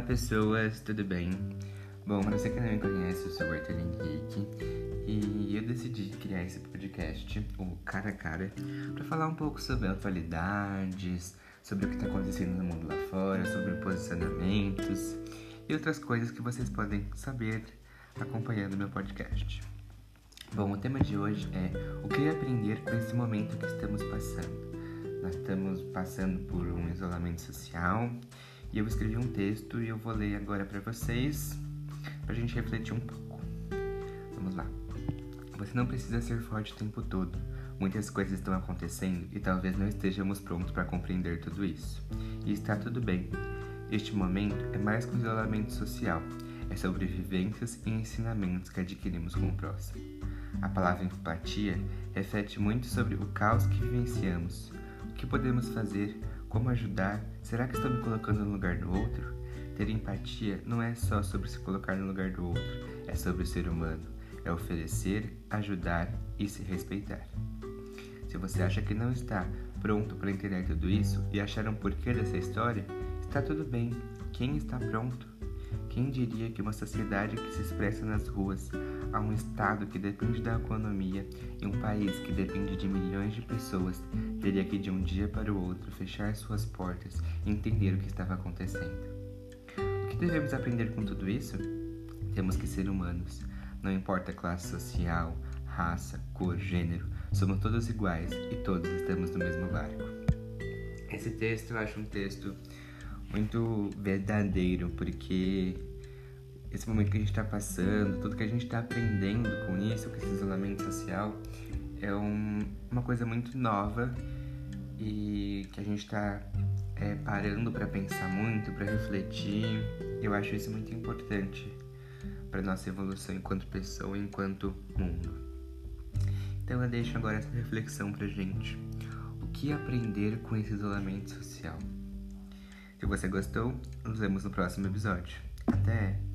pessoas, tudo bem? Bom, para você que não me conhece, eu sou o Arthur Henrique e eu decidi criar esse podcast, o Cara a Cara, para falar um pouco sobre atualidades, sobre o que está acontecendo no mundo lá fora, sobre posicionamentos e outras coisas que vocês podem saber acompanhando meu podcast. Bom, o tema de hoje é o que aprender com esse momento que estamos passando. Nós estamos passando por um isolamento social e eu escrevi um texto e eu vou ler agora para vocês, para a gente refletir um pouco. Vamos lá. Você não precisa ser forte o tempo todo. Muitas coisas estão acontecendo e talvez não estejamos prontos para compreender tudo isso. E está tudo bem. Este momento é mais que um isolamento social, é sobre vivências e ensinamentos que adquirimos com o próximo. A palavra empatia reflete muito sobre o caos que vivenciamos. O que podemos fazer como ajudar? Será que estou me colocando no lugar do outro? Ter empatia não é só sobre se colocar no lugar do outro, é sobre o ser humano. É oferecer, ajudar e se respeitar. Se você acha que não está pronto para entender tudo isso e achar um porquê dessa história, está tudo bem. Quem está pronto? Quem diria que uma sociedade que se expressa nas ruas, a um Estado que depende da economia e um país que depende de milhões de pessoas, teria que de um dia para o outro fechar suas portas e entender o que estava acontecendo? O que devemos aprender com tudo isso? Temos que ser humanos. Não importa classe social, raça, cor, gênero, somos todos iguais e todos estamos no mesmo barco. Esse texto eu acho um texto muito verdadeiro, porque esse momento que a gente está passando, tudo que a gente está aprendendo com isso, com esse isolamento social, é um, uma coisa muito nova e que a gente está é, parando para pensar muito, para refletir. Eu acho isso muito importante para nossa evolução enquanto pessoa, enquanto mundo. Então eu deixo agora essa reflexão para gente. O que aprender com esse isolamento social? Se você gostou, nos vemos no próximo episódio. Até!